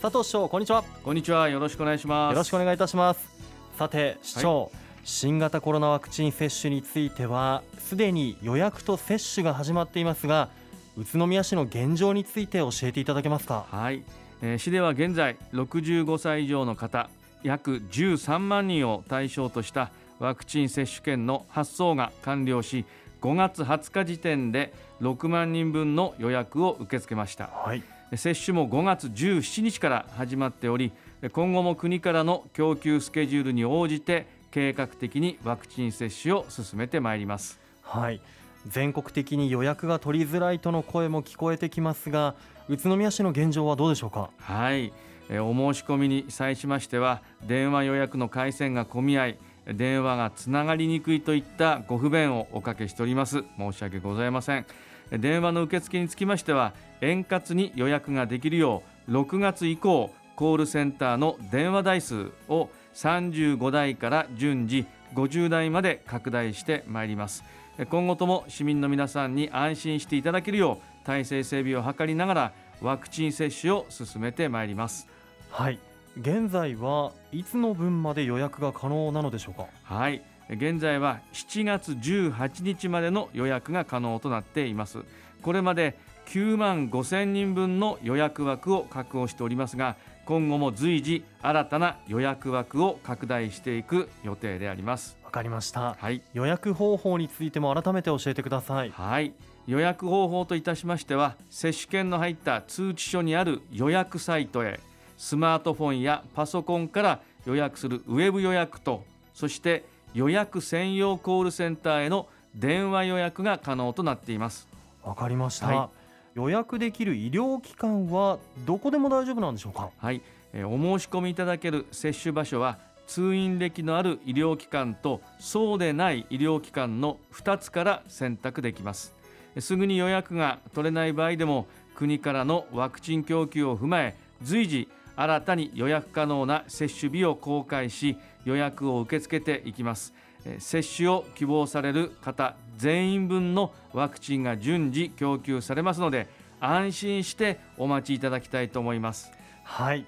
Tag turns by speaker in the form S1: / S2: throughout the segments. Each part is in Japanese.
S1: 佐藤市長こんにちは。
S2: こんにちは。よろしくお願いします。
S1: よろしくお願いいたします。さて市長、はい、新型コロナワクチン接種についてはすでに予約と接種が始まっていますが宇都宮市の現状について教えていただけますか？
S2: はい、えー、市では現在65歳以上の方約13万人を対象としたワクチン接種券の発送が完了し5月20日時点で6万人分の予約を受け付けました、はい、接種も5月17日から始まっており今後も国からの供給スケジュールに応じて計画的にワクチン接種を進めてまいります。
S1: はい。全国的に予約が取りづらいとの声も聞こえてきますが宇都宮市の現状はどうでしょうか？
S2: はい。お申し込みに際しましては電話予約の回線が混み合い電話がつながりにくいといったご不便をおかけしております。申し訳ございません電話の受付につきましては円滑に予約ができるよう6月以降コールセンターの電話台数を35台から順次50台まで拡大してまいります。今後とも市民の皆さんに安心していただけるよう体制整備を図りながらワクチン接種を進めてまいります。
S1: はい。現在はいつの分まで予約が可能なのでしょうか？
S2: はい現在は7月18日までの予約が可能となっています。これまで9万5千人分の予約枠を確保しておりますが今後も随時新たな予約枠を拡大していく予定であります。
S1: わかりました、はい、予約方法についても改めて教えてください。
S2: はい。予約方法といたしましては接種券の入った通知書にある予約サイトへスマートフォンやパソコンから予約するウェブ予約とそして予約専用コールセンターへの電話予約が可能となっています。
S1: わかりました、はい、予約できる医療機関はどこでも大丈夫なんでしょうか？
S2: はい、えー、お申し込みいただける接種場所は通院歴のある医療機関とそうでない医療機関の2つから選択できます。すぐに予約が取れない場合でも国からのワクチン供給を踏まえ随時新たに予約可能な接種日を公開し予約を受け付けていきます。接種を希望される方全員分のワクチンが順次供給されますので安心してお待ちいただきたいと思います。
S1: はい。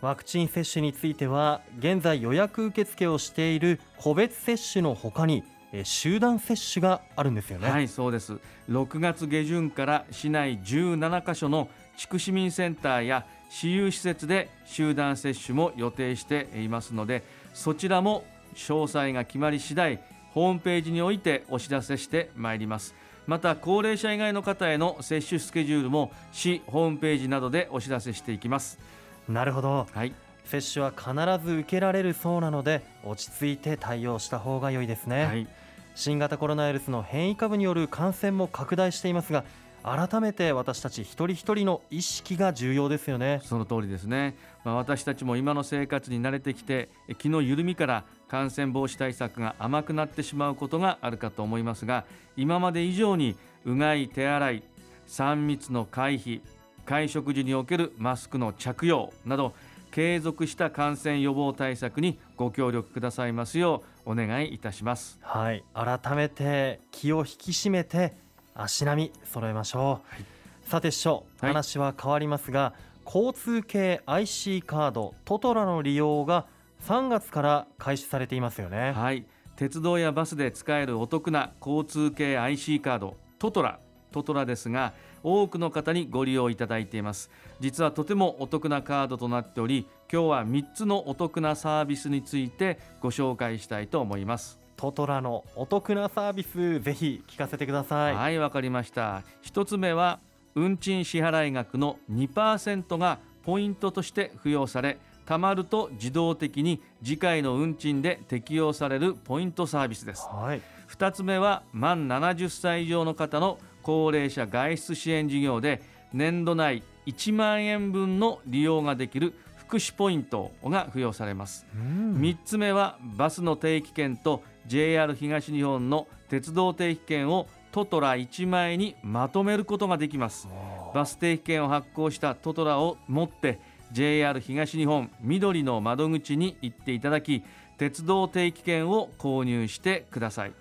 S1: ワクチン接種については現在予約受付をしている個別接種のほかに集団接種があるんですよね。
S2: はいそうです。6月下旬から市内17カ所の地区市民センターや私有施設で集団接種も予定していますのでそちらも詳細が決まり次第ホームページにおいてお知らせしてまいります。また高齢者以外の方への接種スケジュールも市ホームページなどでお知らせしていきます。
S1: なるほど、はい、接種は必ず受けられるそうなので落ち着いて対応した方が良いですね、はい、新型コロナウイルスの変異株による感染も拡大していますが改めて私たち一人一人の意識が重要ですよね。
S2: その通りですね、まあ、私たちも今の生活に慣れてきて気の緩みから感染防止対策が甘くなってしまうことがあるかと思いますが今まで以上にうがい手洗い3密の回避会食時におけるマスクの着用など継続した感染予防対策にご協力くださいますようお願いいたします。
S1: はい。改めて気を引き締めて足並み揃えましょう、はい、さて師匠、はい、話は変わりますが交通系 IC カードトトラの利用が3月から開始されていますよね。
S2: はい。鉄道やバスで使えるお得な交通系 IC カードトトラ。トトラですが多くの方にご利用いただいています。実はとてもお得なカードとなっており今日は3つのお得なサービスについてご紹介したいと思います
S1: トトラのお得なサービスぜひ聞かせてください。
S2: はいわかりました。一つ目は運賃支払額の2%がポイントとして付与され貯まると自動的に次回の運賃で適用されるポイントサービスです、はい、2つ目は満70歳以上の方の高齢者外出支援事業で年度内1万円分の利用ができる福祉ポイントが付与されます。3つ目はバスの定期券と JR 東日本の鉄道定期券をトトラ1枚にまとめることができます。バス定期券を発行したトトラを持って JR 東日本緑の窓口に行っていただき鉄道定期券を購入してください。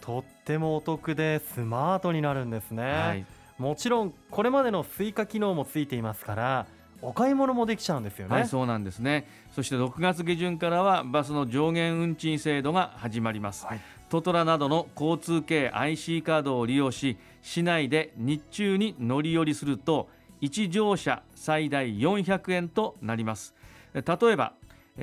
S1: とってもお得でスマートになるんですね、はい、もちろんこれまでの Suica 機能もついていますからお買い物もできちゃうんですよね。
S2: はいそうなんですね。そして6月下旬からはバスの上限運賃制度が始まります、はい、トトラなどの交通系 IC カードを利用し市内で日中に乗り降りすると1乗車最大400円となります。例えば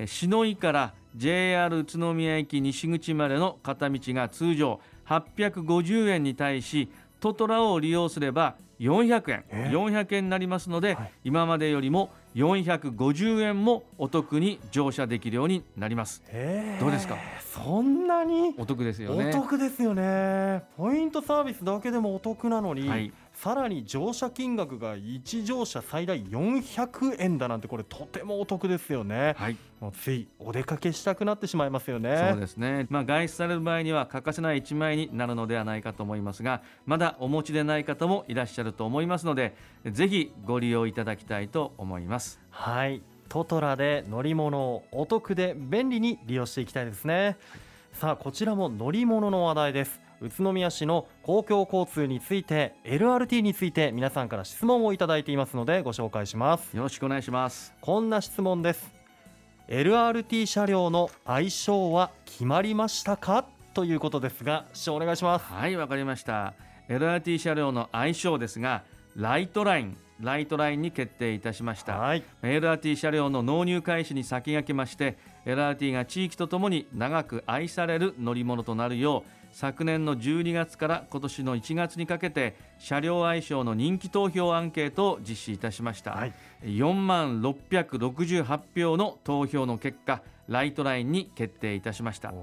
S2: 篠井から JR 宇都宮駅西口までの片道が通常850円に対しトトラを利用すれば400円、え？ー、400円になりますので、はい、今までよりも450円もお得に乗車できるようになります、え。ー、どうですか？
S1: そんなに？
S2: お得ですよね。
S1: お得ですよね。ポイントサービスだけでもお得なのに、はい、さらに乗車金額が1乗車最大400円だなんてこれとてもお得ですよね、はい、もうついお出かけしたくなってしまいますよね。
S2: そうですね、まあ、外出される場合には欠かせない1枚になるのではないかと思いますがまだお持ちでない方もいらっしゃると思いますのでぜひご利用いただきたいと思います。
S1: はい。トトラで乗り物をお得で便利に利用していきたいですね。さあこちらも乗り物の話題です宇都宮市の公共交通について LRT について皆さんから質問をいただいていますのでご紹介します。
S2: よろしくお願いします。
S1: こんな質問です。LRT 車両の愛称は決まりましたか？ということですが市長お願いします。
S2: はいわかりました。LRT 車両の愛称ですがライトラインライトラインに決定いたしました、はい、LRT 車両の納入開始に先駆けまして LRT が地域とともに長く愛される乗り物となるよう昨年の12月から今年の1月にかけて車両愛称の人気投票アンケートを実施いたしました、はい、4万668票の投票の結果ライトラインに決定いたしました。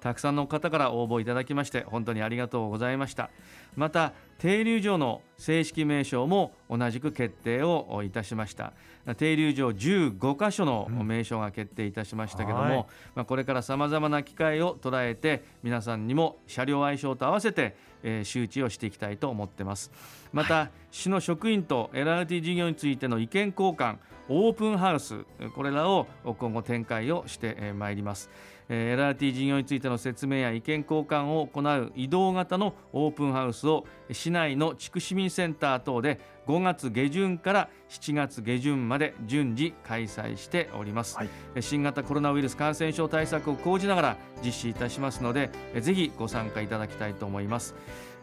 S2: たくさんの方から応募いただきまして本当にありがとうございました。また停留所の正式名称も同じく決定をいたしました。停留所15箇所の名称が決定いたしましたけども、うんはい、まあ、これからさまざまな機会を捉えて皆さんにも車両愛称と合わせて、えー、周知をしていきたいと思ってますまた、はい、市の職員と LRT 事業についての意見交換オープンハウスこれらを今後展開をしてまいります。LRT 事業についての説明や意見交換を行う移動型のオープンハウスを市内の地区市民センター等で5月下旬から7月下旬まで順次開催しております、はい、新型コロナウイルス感染症対策を講じながら実施いたしますのでぜひご参加いただきたいと思います。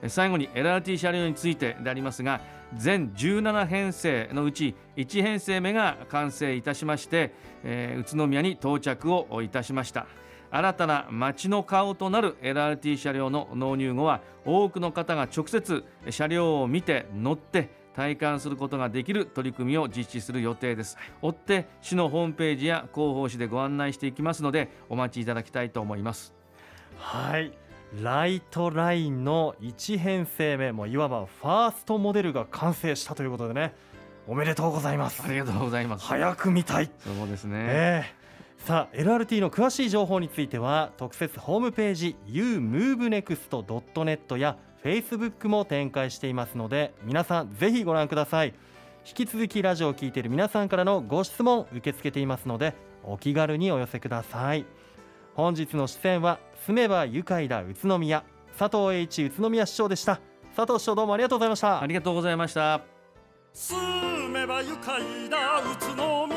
S2: 最後に LRT 車両についてでありますが全17編成のうち1編成目が完成いたしまして、えー、宇都宮に到着をいたしました新たな街の顔となる LRT 車両の納入後は多くの方が直接車両を見て乗って体感することができる取り組みを実施する予定です。追って市のホームページや広報誌でご案内していきますのでお待ちいただきたいと思います。
S1: はい。ライトラインの1編成目もいわばファーストモデルが完成したということでね。おめでとうございます。
S2: ありがとうございます。
S1: 早く見たい。
S2: そうですね、
S1: え。ー、さあ LRT の詳しい情報については特設ホームページ umovenext.net や Facebook も展開していますので皆さんぜひご覧ください。引き続きラジオを聴いている皆さんからのご質問受け付けていますのでお気軽にお寄せください。本日の出演は住めば愉快だ宇都宮佐藤栄一宇都宮市長でした。佐藤市長どうもありがとうございました。
S2: ありがとうございました。
S3: 住めば愉快だ宇都宮